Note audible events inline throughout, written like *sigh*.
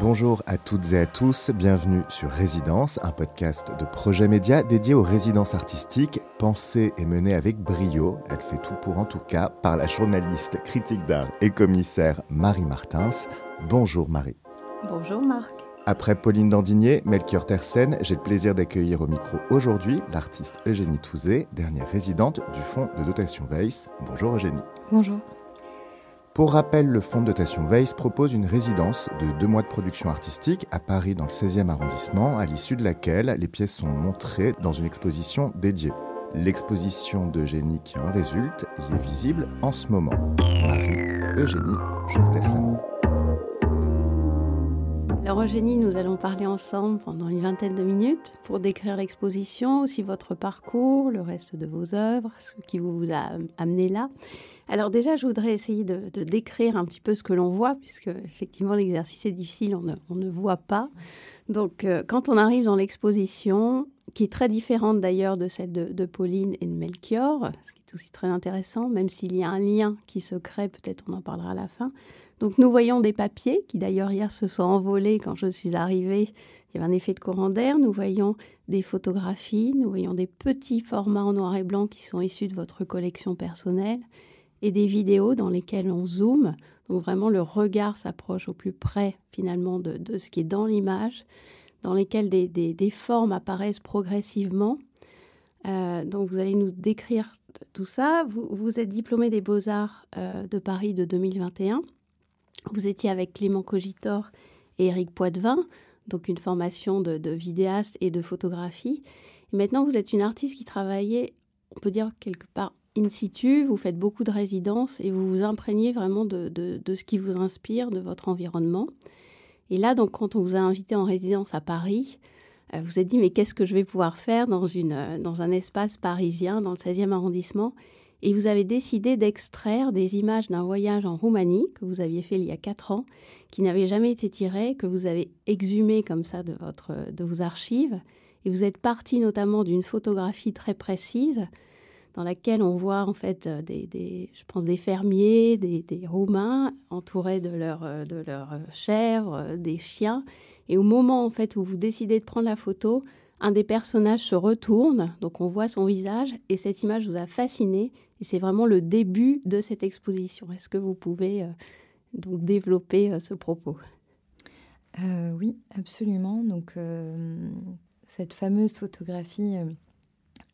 Bonjour à toutes et à tous, bienvenue sur Résidence, un podcast de projet média dédié aux résidences artistiques, pensée et menée avec brio, elle fait tout pour en tout cas, par la journaliste, critique d'art et commissaire Marie Martins. Bonjour Marie. Bonjour Marc. Après Pauline Dandigné, Melchior Tersen, j'ai le plaisir d'accueillir au micro aujourd'hui l'artiste Eugénie Touzé, dernière résidente du fonds de dotation Weiss. Bonjour Eugénie. Bonjour. Pour rappel, le fonds de dotation Weiss propose une résidence de deux mois de production artistique à Paris dans le 16e arrondissement, à l'issue de laquelle les pièces sont montrées dans une exposition dédiée. L'exposition d'Eugénie qui en résulte y est visible en ce moment. Eugénie, je vous laisse la main. Alors Eugénie, nous allons parler ensemble pendant une vingtaine de minutes pour décrire l'exposition, aussi votre parcours, le reste de vos œuvres, ce qui vous a amené là. Alors déjà, je voudrais essayer de, décrire un petit peu ce que l'on voit, puisque effectivement l'exercice est difficile, on ne, voit pas. Donc euh, quand on arrive dans l'exposition, qui est très différente d'ailleurs de celle de, Pauline et de Melchior, ce qui est aussi très intéressant, même s'il y a un lien qui se crée, peut-être on en parlera à la fin. Donc nous voyons des papiers qui d'ailleurs hier se sont envolés quand je suis arrivée. Il y avait un effet de courant d'air. Nous voyons des photographies, nous voyons des petits formats en noir et blanc qui sont issus de votre collection personnelle et des vidéos dans lesquelles on zoome. Donc vraiment le regard s'approche au plus près finalement de, ce qui est dans l'image, dans lesquelles des, formes apparaissent progressivement. Euh, donc vous allez nous décrire tout ça. Vous, vous êtes diplômé des beaux-arts euh, de Paris de 2021. Vous étiez avec Clément Cogitor et Éric Poitvin, donc une formation de, de vidéaste et de photographie. Et maintenant, vous êtes une artiste qui travaillait, on peut dire quelque part in situ, vous faites beaucoup de résidences et vous vous imprégnez vraiment de, ce qui vous inspire, de votre environnement. Et là, donc, quand on vous a invité en résidence à Paris, euh, vous êtes dit, mais qu'est-ce que je vais pouvoir faire dans, une, euh, dans un espace parisien, dans le 16e arrondissement? Et vous avez décidé d'extraire des images d'un voyage en Roumanie que vous aviez fait il y a quatre ans, qui n'avait jamais été tiré, que vous avez exhumé comme ça de, vos archives. Et vous êtes parti notamment d'une photographie très précise dans laquelle on voit en fait euh, des, je pense des fermiers, des, Romains entourés de leurs euh, de leurs euh, chèvres, des chiens. Et au moment en fait où vous décidez de prendre la photo, un des personnages se retourne, donc on voit son visage et cette image vous a fasciné et c'est vraiment le début de cette exposition. Est-ce que vous pouvez donc développer ce propos? Oui, absolument. Donc cette fameuse photographie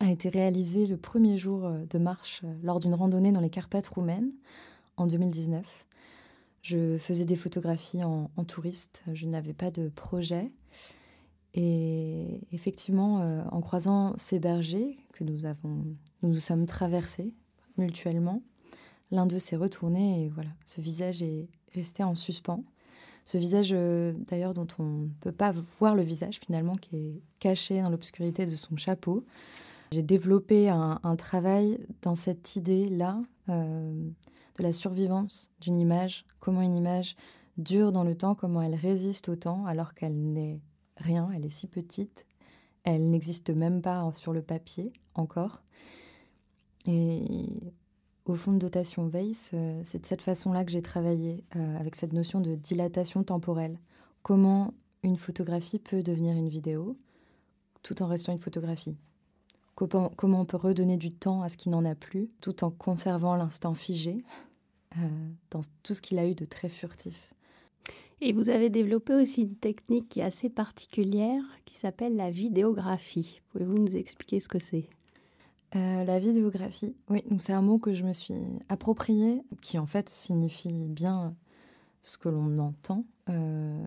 a été réalisé le premier jour euh, de marche euh, lors d'une randonnée dans les Carpates roumaines en 2019. Je faisais des photographies en, touriste, je n'avais pas de projet. Et effectivement, euh, en croisant ces bergers que nous avons, nous nous sommes traversés mutuellement, l'un d'eux s'est retourné et voilà, ce visage est resté en suspens. Ce visage, d'ailleurs, dont on ne peut pas voir le visage finalement, qui est caché dans l'obscurité de son chapeau. J'ai développé un, travail dans cette idée-là euh, de la survivance d'une image, comment une image dure dans le temps, comment elle résiste au temps alors qu'elle n'est rien, elle est si petite, elle n'existe même pas sur le papier encore. Et au fond de dotation Weiss, euh, c'est de cette façon-là que j'ai travaillé euh, avec cette notion de dilatation temporelle. Comment une photographie peut devenir une vidéo tout en restant une photographie. Comment, on peut redonner du temps à ce qui n'en a plus, tout en conservant l'instant figé euh, dans tout ce qu'il a eu de très furtif. Et vous avez développé aussi une technique qui est assez particulière, qui s'appelle la vidéographie. Pouvez-vous nous expliquer ce que c'est? Euh, la vidéographie, oui, c'est un mot que je me suis approprié, qui en fait signifie bien ce que l'on entend. Euh,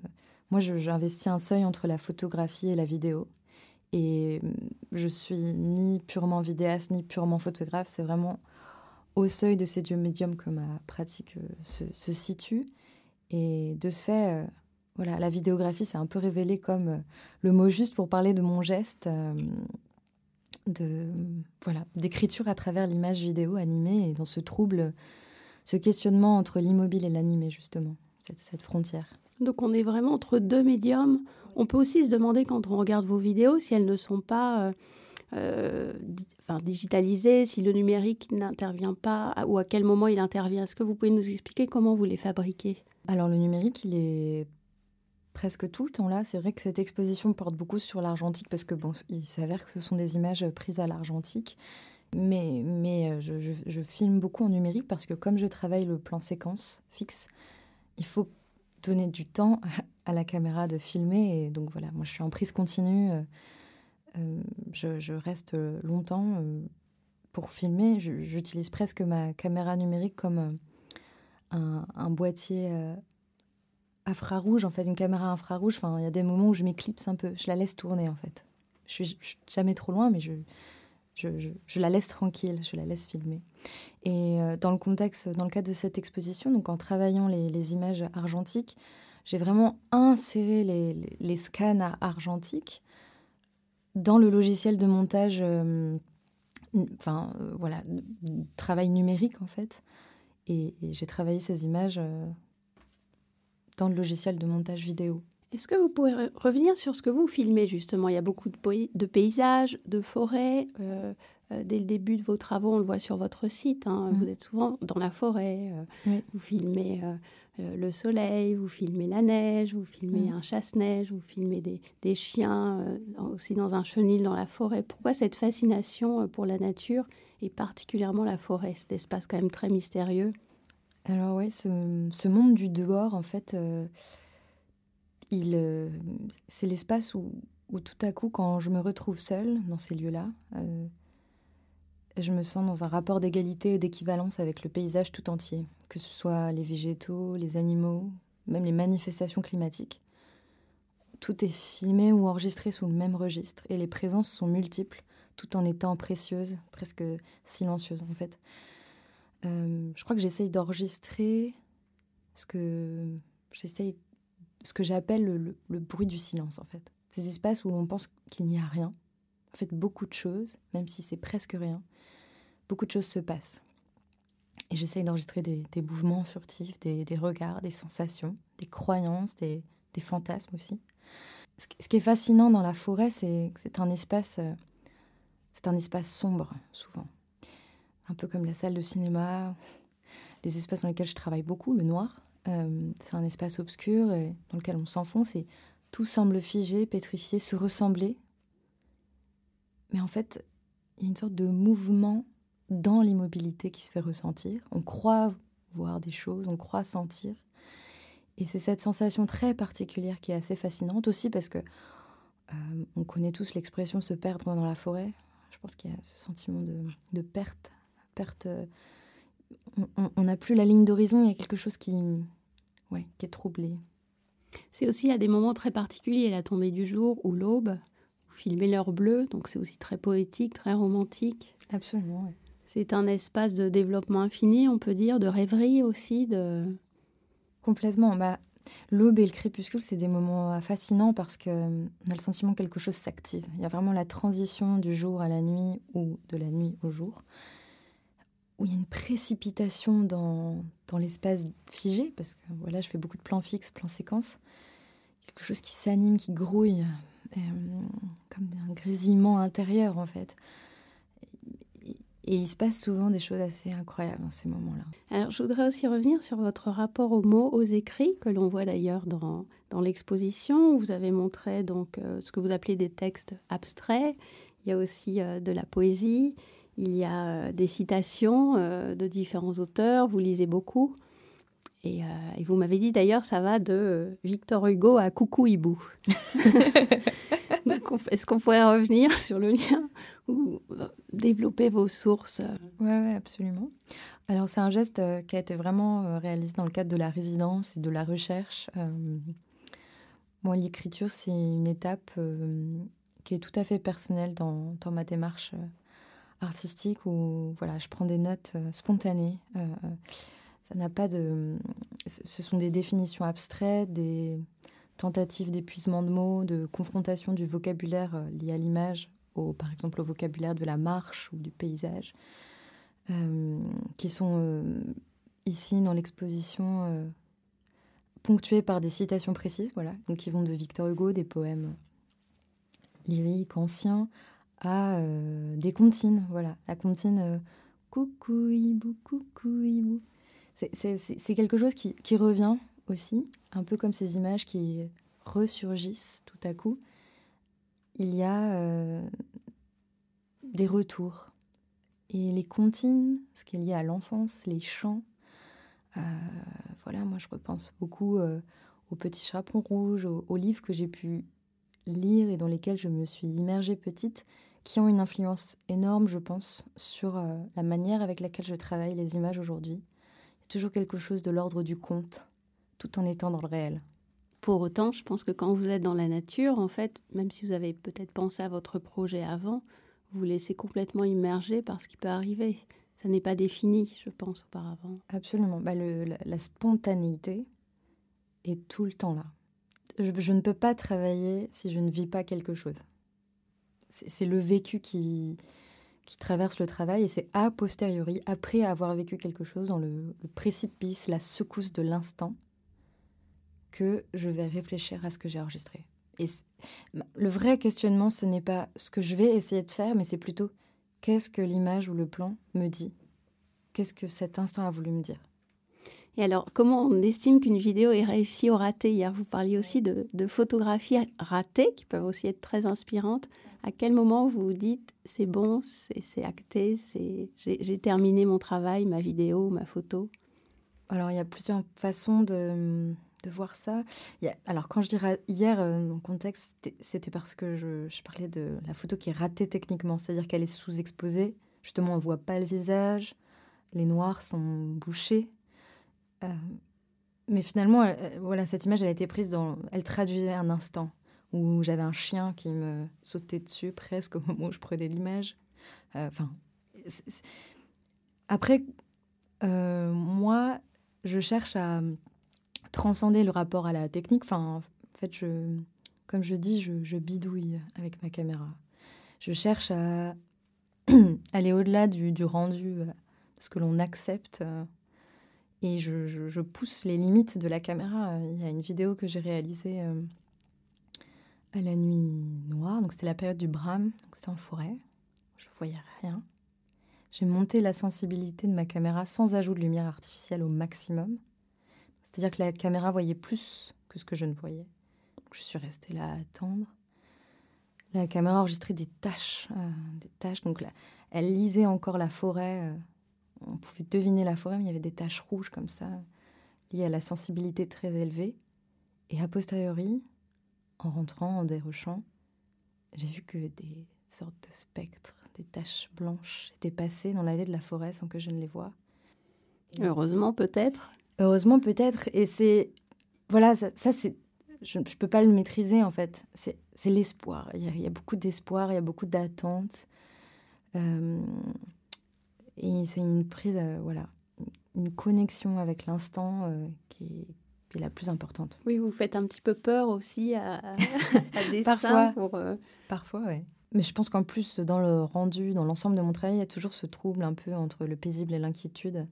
moi, j'investis un seuil entre la photographie et la vidéo. Et mm, je suis ni purement vidéaste, ni purement photographe. C'est vraiment au seuil de ces deux médiums que ma pratique euh, se, situe. Et de ce fait, euh, voilà, la vidéographie s'est un peu révélée comme euh, le mot juste pour parler de mon geste de voilà d'écriture à travers l'image vidéo animée et dans ce trouble, ce questionnement entre l'immobile et l'animé justement, cette, cette frontière. Donc on est vraiment entre deux médiums on peut aussi se demander quand on regarde vos vidéos si elles ne sont pas euh, euh, enfin, digitalisées, si le numérique n'intervient pas ou à quel moment il intervient. Est-ce que vous pouvez nous expliquer comment vous les fabriquez? Alors le numérique, il est presque tout le temps là. C'est vrai que cette exposition porte beaucoup sur l'argentique parce que bon, il s'avère que ce sont des images prises à l'argentique. Mais, mais euh, je, je, filme beaucoup en numérique parce que comme je travaille le plan séquence fixe, il faut donner du temps à la caméra de filmer. Et donc voilà, moi je suis en prise continue. Euh, euh, je, reste longtemps pour filmer. J'utilise presque ma caméra numérique comme un, boîtier infrarouge, en fait, une caméra infrarouge. Enfin, il y a des moments où je m'éclipse un peu. Je la laisse tourner, en fait. Je suis, suis jamais trop loin, mais je, je, je, la laisse tranquille, je la laisse filmer. Et euh, dans le contexte, dans le cadre de cette exposition, donc en travaillant les, images argentiques, j'ai vraiment inséré les, les, scans argentiques dans le logiciel de montage, euh, enfin euh, voilà, travail numérique en fait. Et, et j'ai travaillé ces images dans le logiciel de montage vidéo. Est-ce que vous pouvez revenir sur ce que vous filmez justement? Il y a beaucoup de, paysages, de forêts. Euh, euh, dès le début de vos travaux, on le voit sur votre site. Hein. Vous mm. êtes souvent dans la forêt. Euh, vous filmez le soleil, vous filmez la neige, vous filmez mm. un chasse-neige, vous filmez des, des chiens aussi dans un chenil dans la forêt. Pourquoi cette fascination pour la nature et particulièrement la forêt, cet espace quand même très mystérieux alors oui, ce, monde du dehors, en fait, euh, il, euh, c'est l'espace où, où, tout à coup, quand je me retrouve seule dans ces lieux-là, euh, je me sens dans un rapport d'égalité et d'équivalence avec le paysage tout entier, que ce soit les végétaux, les animaux, même les manifestations climatiques. Tout est filmé ou enregistré sous le même registre et les présences sont multiples tout en étant précieuses, presque silencieuses en fait. Euh, je crois que j'essaye d'enregistrer ce que ce que j'appelle le, bruit du silence en fait. Ces espaces où l'on pense qu'il n'y a rien. En fait, beaucoup de choses, même si c'est presque rien, beaucoup de choses se passent. Et j'essaye d'enregistrer des, mouvements furtifs, des, regards, des sensations, des croyances, des, fantasmes aussi. Ce, qui est fascinant dans la forêt, c'est que c'est un espace, euh, c'est un espace sombre souvent un peu comme la salle de cinéma, les espaces dans lesquels je travaille beaucoup, le noir. Euh, c'est un espace obscur et dans lequel on s'enfonce et tout semble figé, pétrifié, se ressembler. Mais en fait, il y a une sorte de mouvement dans l'immobilité qui se fait ressentir. On croit voir des choses, on croit sentir. Et c'est cette sensation très particulière qui est assez fascinante aussi parce que euh, on connaît tous l'expression se perdre dans la forêt. Je pense qu'il y a ce sentiment de, de perte perte. Euh, on n'a plus la ligne d'horizon, il y a quelque chose qui, ouais, qui est troublé. C'est aussi à des moments très particuliers, la tombée du jour ou l'aube. Vous filmez l'heure bleue, donc c'est aussi très poétique, très romantique. Absolument. C'est un espace de développement infini, on peut dire, de rêverie aussi. de Complètement. Bah, L'aube et le crépuscule, c'est des moments fascinants parce qu'on a le sentiment que quelque chose s'active. Il y a vraiment la transition du jour à la nuit ou de la nuit au jour où il y a une précipitation dans, dans l'espace figé, parce que voilà, je fais beaucoup de plans fixes, plans séquences, quelque chose qui s'anime, qui grouille, euh, comme un grésillement intérieur en fait. Et, il se passe souvent des choses assez incroyables dans ces moments-là. Alors je voudrais aussi revenir sur votre rapport aux mots, aux écrits, que l'on voit d'ailleurs dans, dans l'exposition. Vous avez montré donc euh, ce que vous appelez des textes abstraits. Il y a aussi euh, de la poésie. Il y a euh, des citations de différents auteurs, vous lisez beaucoup. Et, euh, vous m'avez dit d'ailleurs, ça va de Victor Hugo à Coucou Hibou. *laughs* Est-ce qu'on pourrait revenir sur le lien ou développer vos sources? Oui, ouais, absolument. Alors, c'est un geste qui a été vraiment réalisé dans le cadre de la résidence et de la recherche. moi, l'écriture, c'est une étape qui est tout à fait personnelle dans, dans ma démarche artistique où voilà, je prends des notes euh, spontanées. Euh, ça n'a pas de. Ce sont des définitions abstraites, des tentatives d'épuisement de mots, de confrontation du vocabulaire euh, lié à l'image, au, par exemple au vocabulaire de la marche ou du paysage, qui sont ici dans l'exposition ponctuées par des citations précises, voilà, donc qui vont de Victor Hugo, des poèmes lyriques anciens, à euh, des comptines. Voilà, la comptine euh, coucou hibou, coucou hibou. C'est quelque chose qui, revient aussi, un peu comme ces images qui ressurgissent tout à coup, il y a euh, des retours. Et les comptines, ce qui est lié à l'enfance, les chants, euh, voilà, moi je repense beaucoup euh, aux petits chapeaux rouges, aux, livres que j'ai pu lire et dans lesquels je me suis immergée petite, qui ont une influence énorme, je pense, sur la manière avec laquelle je travaille les images aujourd'hui. Toujours quelque chose de l'ordre du conte, tout en étant dans le réel. Pour autant, je pense que quand vous êtes dans la nature, en fait, même si vous avez peut-être pensé à votre projet avant, vous, vous laissez complètement immerger par ce qui peut arriver. Ça n'est pas défini, je pense, auparavant. Absolument. Bah, la, spontanéité est tout le temps là. Je, ne peux pas travailler si je ne vis pas quelque chose. C'est le vécu qui, qui traverse le travail et c'est a posteriori, après avoir vécu quelque chose, dans le précipice, la secousse de l'instant, que je vais réfléchir à ce que j'ai enregistré. Et le vrai questionnement, ce n'est pas ce que je vais essayer de faire, mais c'est plutôt qu'est-ce que l'image ou le plan me dit? Qu'est-ce que cet instant a voulu me dire? Et alors, comment on estime qu'une vidéo est réussie ou ratée? Hier, vous parliez aussi de, photographies ratées, qui peuvent aussi être très inspirantes. À quel moment vous vous dites c'est bon, c'est acté, j'ai terminé mon travail, ma vidéo, ma photo? Alors, il y a plusieurs façons de voir ça. alors, quand je dirais hier, euh, mon contexte, c'était parce que je, parlais de la photo qui est ratée techniquement, c'est-à-dire qu'elle est sous-exposée. Justement, on ne voit pas le visage, les noirs sont bouchés. Euh, mais finalement, voilà, cette image, elle a été prise dans. Elle traduisait un instant où j'avais un chien qui me sautait dessus presque au moment où je prenais l'image. Euh, enfin. après, moi, je cherche à transcender le rapport à la technique. Enfin, en fait, je, comme je dis, je, bidouille avec ma caméra. Je cherche à *clears throat* aller au-delà du, rendu, euh, de ce que l'on accepte. Euh, et je, pousse les limites de la caméra. Il y a une vidéo que j'ai réalisée euh, à la nuit noire. Donc, c'était la période du Brahme. Donc, c'était en forêt. Je voyais rien. J'ai monté la sensibilité de ma caméra sans ajout de lumière artificielle au maximum. C'est-à-dire que la caméra voyait plus que ce que je ne voyais. je suis restée là à attendre. La caméra enregistrait des taches, euh, des taches. Donc elle lisait encore la forêt. Euh, on pouvait deviner la forêt, mais il y avait des taches rouges comme ça, liées à la sensibilité très élevée. Et a posteriori, en rentrant, en dérochant, j'ai vu que des sortes de spectres, des taches blanches étaient passées dans l'allée de la forêt sans que je ne les voie. Heureusement, peut-être. Heureusement, peut-être. Et c'est. Voilà, ça, c'est. Je ne peux pas le maîtriser, en fait. C'est l'espoir. Il, y, a beaucoup d'espoir, il y a beaucoup d'attente. Euh, et c'est une prise, euh, voilà, une connexion avec l'instant euh, qui, est, la plus importante. Oui, vous faites un petit peu peur aussi à, *laughs* à des Parfois, pour, Parfois, oui. Mais je pense qu'en plus, dans le rendu, dans l'ensemble de mon travail, il y a toujours ce trouble un peu entre le paisible et l'inquiétude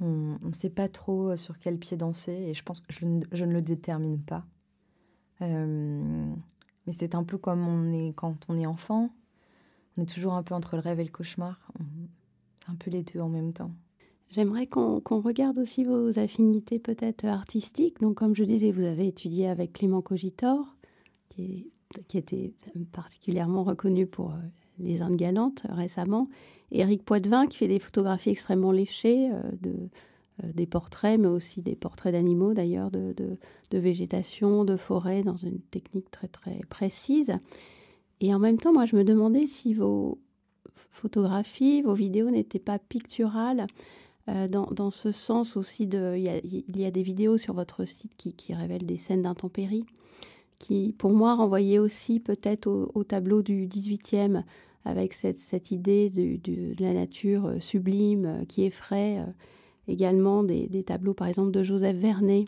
on ne sait pas trop euh, sur quel pied danser et je pense que je, ne le détermine pas. Euh, mais c'est un peu comme on est quand on est enfant. On est toujours un peu entre le rêve et le cauchemar. Un peu les deux en même temps. J'aimerais qu'on regarde aussi vos affinités peut-être artistiques. Donc, comme je disais, vous avez étudié avec Clément Cogitor, qui, était particulièrement reconnu pour euh, les Indes galantes récemment. Éric Poitvin qui fait des photographies extrêmement léchées, euh, de, euh, des portraits, mais aussi des portraits d'animaux d'ailleurs, de, de, végétation, de forêt, dans une technique très très précise. Et en même temps, moi je me demandais si vos photographies, vos vidéos n'étaient pas picturales. Euh, dans, dans, ce sens aussi, de, il, y a, il, y a, des vidéos sur votre site qui, qui révèlent des scènes d'intempéries, qui pour moi renvoyaient aussi peut-être au, au, tableau du 18e, avec cette, idée de, la nature euh, sublime euh, qui effraie également des, tableaux, par exemple, de Joseph Vernet.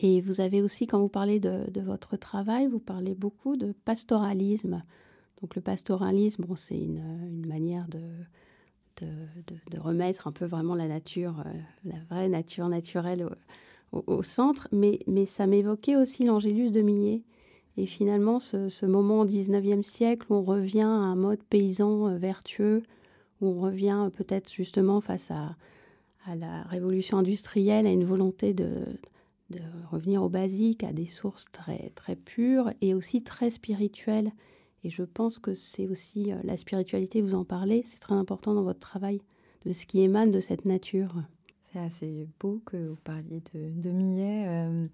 Et vous avez aussi, quand vous parlez de, votre travail, vous parlez beaucoup de pastoralisme. Donc le pastoralisme, c'est une, manière de, remettre un peu vraiment la nature, la vraie nature naturelle au, centre, mais, ça m'évoquait aussi l'Angélus de Millet et finalement, ce, moment au XIXe siècle où on revient à un mode paysan euh, vertueux, où on revient euh, peut-être justement face à, à, la révolution industrielle, à une volonté de, de revenir au basique, à des sources très, très pures et aussi très spirituelles. Et je pense que c'est aussi euh, la spiritualité, vous en parlez, c'est très important dans votre travail, de ce qui émane de cette nature. C'est assez beau que vous parliez de, de Millet. Euh,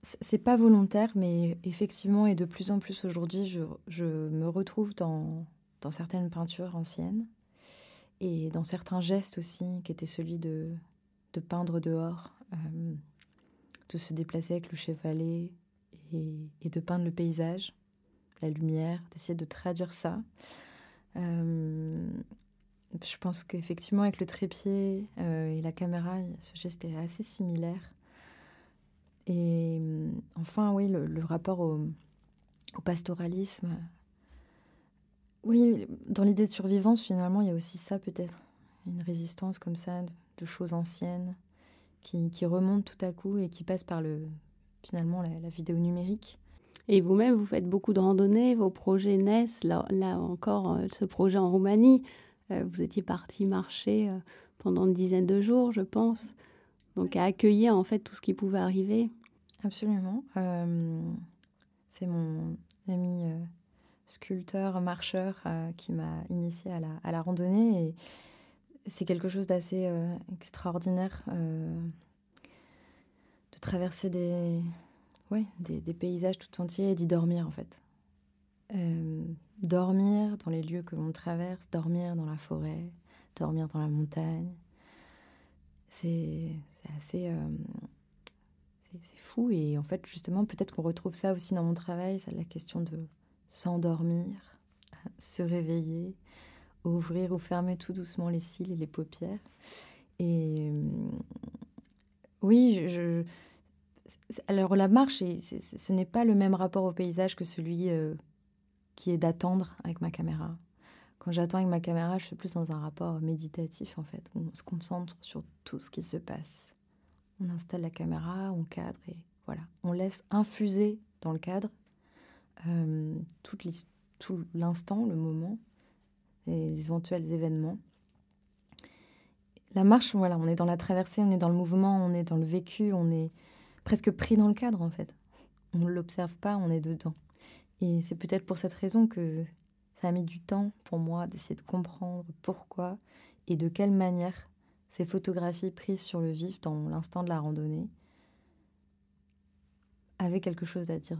c'est pas volontaire, mais effectivement, et de plus en plus aujourd'hui, je, me retrouve dans, certaines peintures anciennes et dans certains gestes aussi, qui étaient celui de, de peindre dehors. Euh, de se déplacer avec le chevalet et, de peindre le paysage, la lumière, d'essayer de traduire ça. Euh, je pense qu'effectivement, avec le trépied euh, et la caméra, ce geste est assez similaire. Et euh, enfin, oui, le, rapport au, pastoralisme. Oui, dans l'idée de survivance, finalement, il y a aussi ça peut-être. Une résistance comme ça, de choses anciennes, qui, remonte tout à coup et qui passe par le, finalement la, vidéo numérique. Et vous-même, vous faites beaucoup de randonnées, vos projets naissent. Là, là encore, euh, ce projet en Roumanie, euh, vous étiez parti marcher euh, pendant une dizaine de jours, je pense. Donc à accueillir en fait tout ce qui pouvait arriver. Absolument. c'est mon ami sculpteur, marcheur qui m'a initié à la, à la randonnée. Et c'est quelque chose d'assez extraordinaire de traverser des, ouais, des, paysages tout entiers et d'y dormir en fait. Euh, dormir dans les lieux que l'on traverse, dormir dans la forêt, dormir dans la montagne. C'est assez. c'est fou et en fait, justement, peut-être qu'on retrouve ça aussi dans mon travail, la question de s'endormir, *laughs* se réveiller, ouvrir ou fermer tout doucement les cils et les paupières. Et euh, oui, je, alors la marche, ce n'est pas le même rapport au paysage que celui euh, qui est d'attendre avec ma caméra. Quand j'attends avec ma caméra, je suis plus dans un rapport méditatif en fait. On se concentre sur tout ce qui se passe. On installe la caméra, on cadre et voilà. On laisse infuser dans le cadre euh, tout l'instant, le moment les éventuels événements. La marche, voilà, on est dans la traversée, on est dans le mouvement, on est dans le vécu, on est presque pris dans le cadre en fait. On ne l'observe pas, on est dedans. Et c'est peut-être pour cette raison que ça a mis du temps pour moi d'essayer de comprendre pourquoi et de quelle manière ces photographies prises sur le vif dans l'instant de la randonnée avaient quelque chose à dire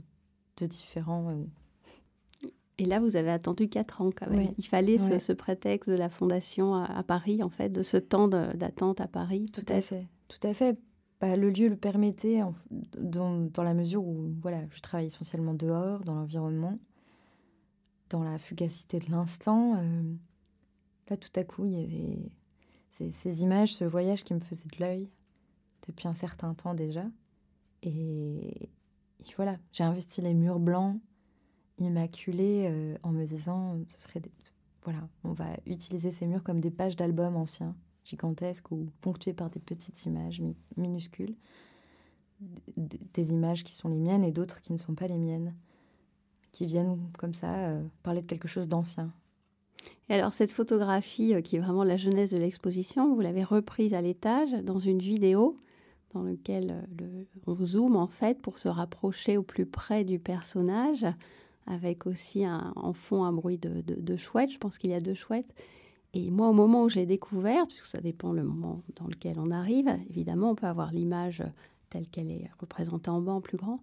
de différent euh, et là, vous avez attendu quatre ans quand même. Il fallait ce, prétexte de la fondation à, Paris, en fait, de ce temps d'attente à Paris. Tout à fait. Tout à fait. Bah, le lieu le permettait dans, la mesure où voilà, je travaille essentiellement dehors, dans l'environnement, dans la fugacité de l'instant. Euh, là, tout à coup, il y avait ces, images, ce voyage qui me faisait de l'œil depuis un certain temps déjà. Et, voilà, j'ai investi les murs blancs immaculée euh, en me disant ce serait voilà on va utiliser ces murs comme des pages d'albums anciens gigantesques ou ponctués par des petites images minuscules des images qui sont les miennes et d'autres qui ne sont pas les miennes qui viennent comme ça euh, parler de quelque chose d'ancien et alors cette photographie euh, qui est vraiment la jeunesse de l'exposition vous l'avez reprise à l'étage dans une vidéo dans lequel le, on zoome en fait pour se rapprocher au plus près du personnage avec aussi un, en fond un bruit de, de, chouette. Je pense qu'il y a deux chouettes. Et moi, au moment où j'ai découvert, puisque ça dépend le moment dans lequel on arrive, évidemment, on peut avoir l'image telle qu'elle est représentée en bas plus grand.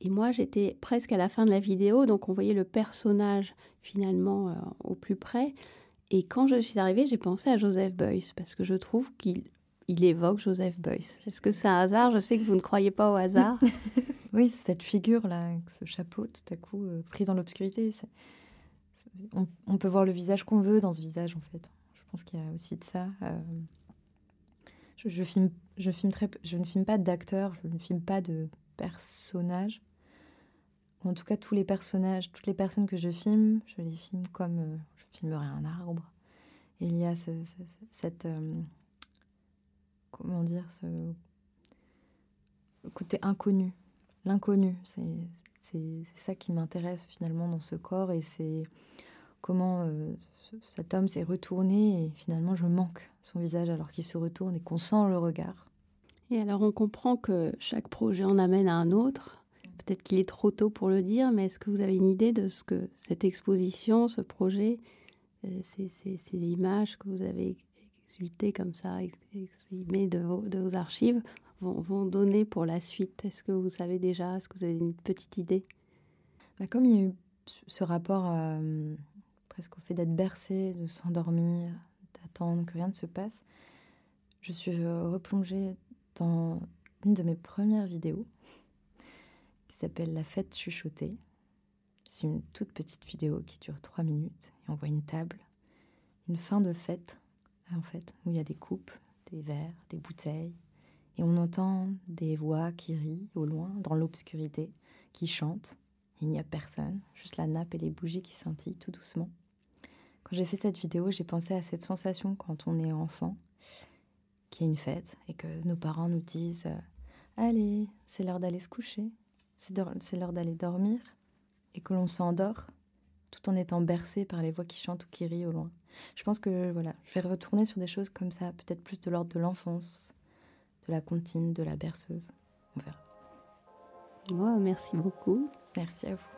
Et moi, j'étais presque à la fin de la vidéo, donc on voyait le personnage finalement euh, au plus près. Et quand je suis arrivée, j'ai pensé à Joseph Beuys, parce que je trouve qu'il il évoque Joseph Beuys. Est-ce que c'est un hasard? Je sais que vous ne croyez pas au hasard. *laughs* oui, c'est cette figure-là, ce chapeau tout à coup euh, pris dans l'obscurité. On, peut voir le visage qu'on veut dans ce visage, en fait. Je pense qu'il y a aussi de ça. Euh, je, filme, je, filme très, je ne filme pas d'acteurs, je ne filme pas de personnages. Ou en tout cas, tous les personnages, toutes les personnes que je filme, je les filme comme euh, je filmerais un arbre. Et il y a cette comment dire, ce côté inconnu. L'inconnu, c'est ça qui m'intéresse finalement dans ce corps et c'est comment euh, cet homme s'est retourné et finalement je manque son visage alors qu'il se retourne et qu'on sent le regard. Et alors on comprend que chaque projet en amène à un autre. Peut-être qu'il est trop tôt pour le dire, mais est-ce que vous avez une idée de ce que cette exposition, ce projet, euh, ces, ces, images que vous avez exultées comme ça, exprimées de vos, de vos archives, vont, vont, donner pour la suite. Est-ce que vous savez déjà? Est-ce que vous avez une petite idée? Bah, Comme il y a eu ce rapport euh, presque au fait d'être bercé, de s'endormir, d'attendre que rien ne se passe, je suis replongée dans une de mes premières vidéos qui s'appelle La fête chuchotée. C'est une toute petite vidéo qui dure trois minutes et on voit une table, une fin de fête en fait, où il y a des coupes, des verres, des bouteilles et on entend des voix qui rient au loin dans l'obscurité, qui chantent. Il n'y a personne, juste la nappe et les bougies qui scintillent tout doucement. Quand j'ai fait cette vidéo, j'ai pensé à cette sensation quand on est enfant qu'il y a une fête et que nos parents nous disent euh, Allez, c'est l'heure d'aller se coucher, c'est l'heure d'aller dormir, et que l'on s'endort tout en étant bercé par les voix qui chantent ou qui rient au loin. Je pense que voilà, je vais retourner sur des choses comme ça, peut-être plus de l'ordre de l'enfance, de la comptine, de la berceuse. On verra. merci beaucoup. Merci à vous.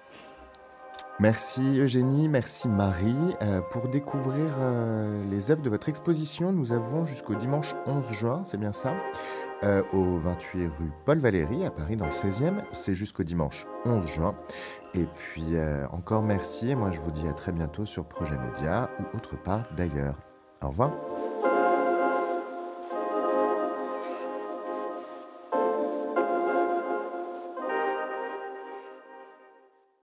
Merci Eugénie, merci Marie. Euh, pour découvrir euh, les œuvres de votre exposition, nous avons jusqu'au dimanche 11 juin, c'est bien ça, euh, au 28 rue Paul Valéry à Paris dans le 16e. C'est jusqu'au dimanche 11 juin. Et puis encore merci et moi je vous dis à très bientôt sur Projet Média ou autre part d'ailleurs. Au revoir.